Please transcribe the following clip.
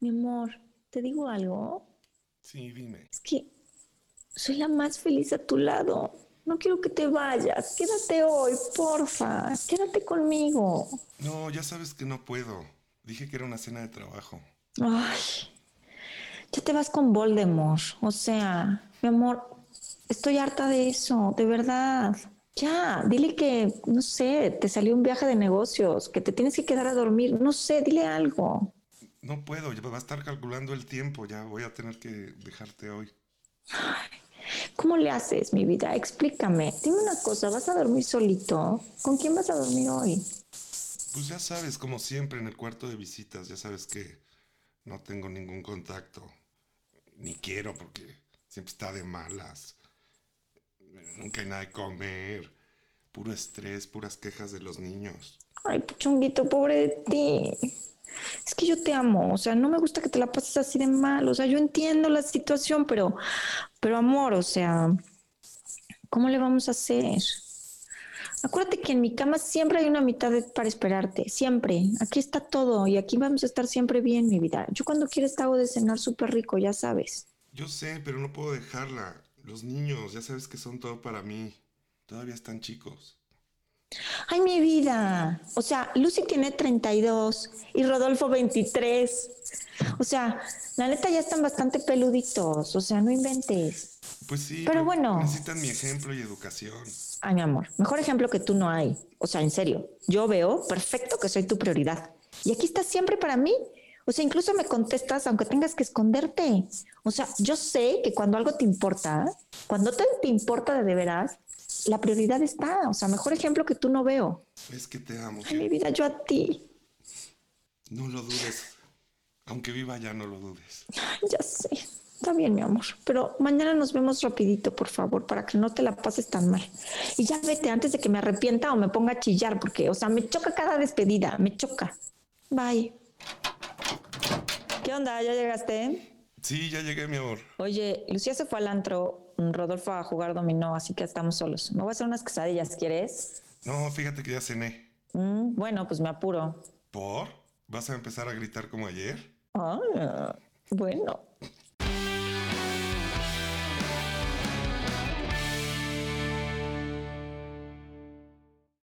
Mi amor, ¿te digo algo? Sí, dime. Es que soy la más feliz a tu lado. No quiero que te vayas. Quédate hoy, porfa. Quédate conmigo. No, ya sabes que no puedo. Dije que era una cena de trabajo. Ay, ya te vas con Voldemort. O sea, mi amor, estoy harta de eso, de verdad. Ya, dile que, no sé, te salió un viaje de negocios, que te tienes que quedar a dormir. No sé, dile algo. No puedo, ya va a estar calculando el tiempo. Ya voy a tener que dejarte hoy. ¿Cómo le haces, mi vida? Explícame. Dime una cosa, ¿vas a dormir solito? ¿Con quién vas a dormir hoy? Pues ya sabes, como siempre en el cuarto de visitas, ya sabes que no tengo ningún contacto. Ni quiero porque siempre está de malas. Nunca hay nada de comer. Puro estrés, puras quejas de los niños. Ay, puchunguito, pobre de ti. Es que yo te amo, o sea, no me gusta que te la pases así de mal, o sea, yo entiendo la situación, pero, pero amor, o sea, ¿cómo le vamos a hacer? Acuérdate que en mi cama siempre hay una mitad para esperarte, siempre. Aquí está todo y aquí vamos a estar siempre bien, mi vida. Yo cuando quieres te hago de cenar súper rico, ya sabes. Yo sé, pero no puedo dejarla. Los niños, ya sabes que son todo para mí. Todavía están chicos. Ay, mi vida. O sea, Lucy tiene 32 y Rodolfo 23. O sea, la neta ya están bastante peluditos. O sea, no inventes. Pues sí, Pero bueno. necesitan mi ejemplo y educación. Ay, mi amor, mejor ejemplo que tú no hay. O sea, en serio, yo veo perfecto que soy tu prioridad. Y aquí estás siempre para mí. O sea, incluso me contestas aunque tengas que esconderte. O sea, yo sé que cuando algo te importa, cuando te, te importa de, veras, la prioridad está. O sea, mejor ejemplo que tú no veo. Es que te amo. Ay, mi vida, yo a ti. No lo dudes. Aunque viva ya, no lo dudes. Ya sé. Está bien, mi amor. Pero mañana nos vemos rapidito, por favor, para que no te la pases tan mal. Y ya vete antes de que me arrepienta o me ponga a chillar, porque, o sea, me choca cada despedida, me choca. Bye. ¿Qué onda? ¿Ya llegaste? Sí, ya llegué, mi amor. Oye, Lucía se fue al antro, Rodolfo a jugar dominó, así que estamos solos. Me voy a hacer unas quesadillas, ¿quieres? No, fíjate que ya cené. Mm, bueno, pues me apuro. ¿Por? ¿Vas a empezar a gritar como ayer? Ah, bueno,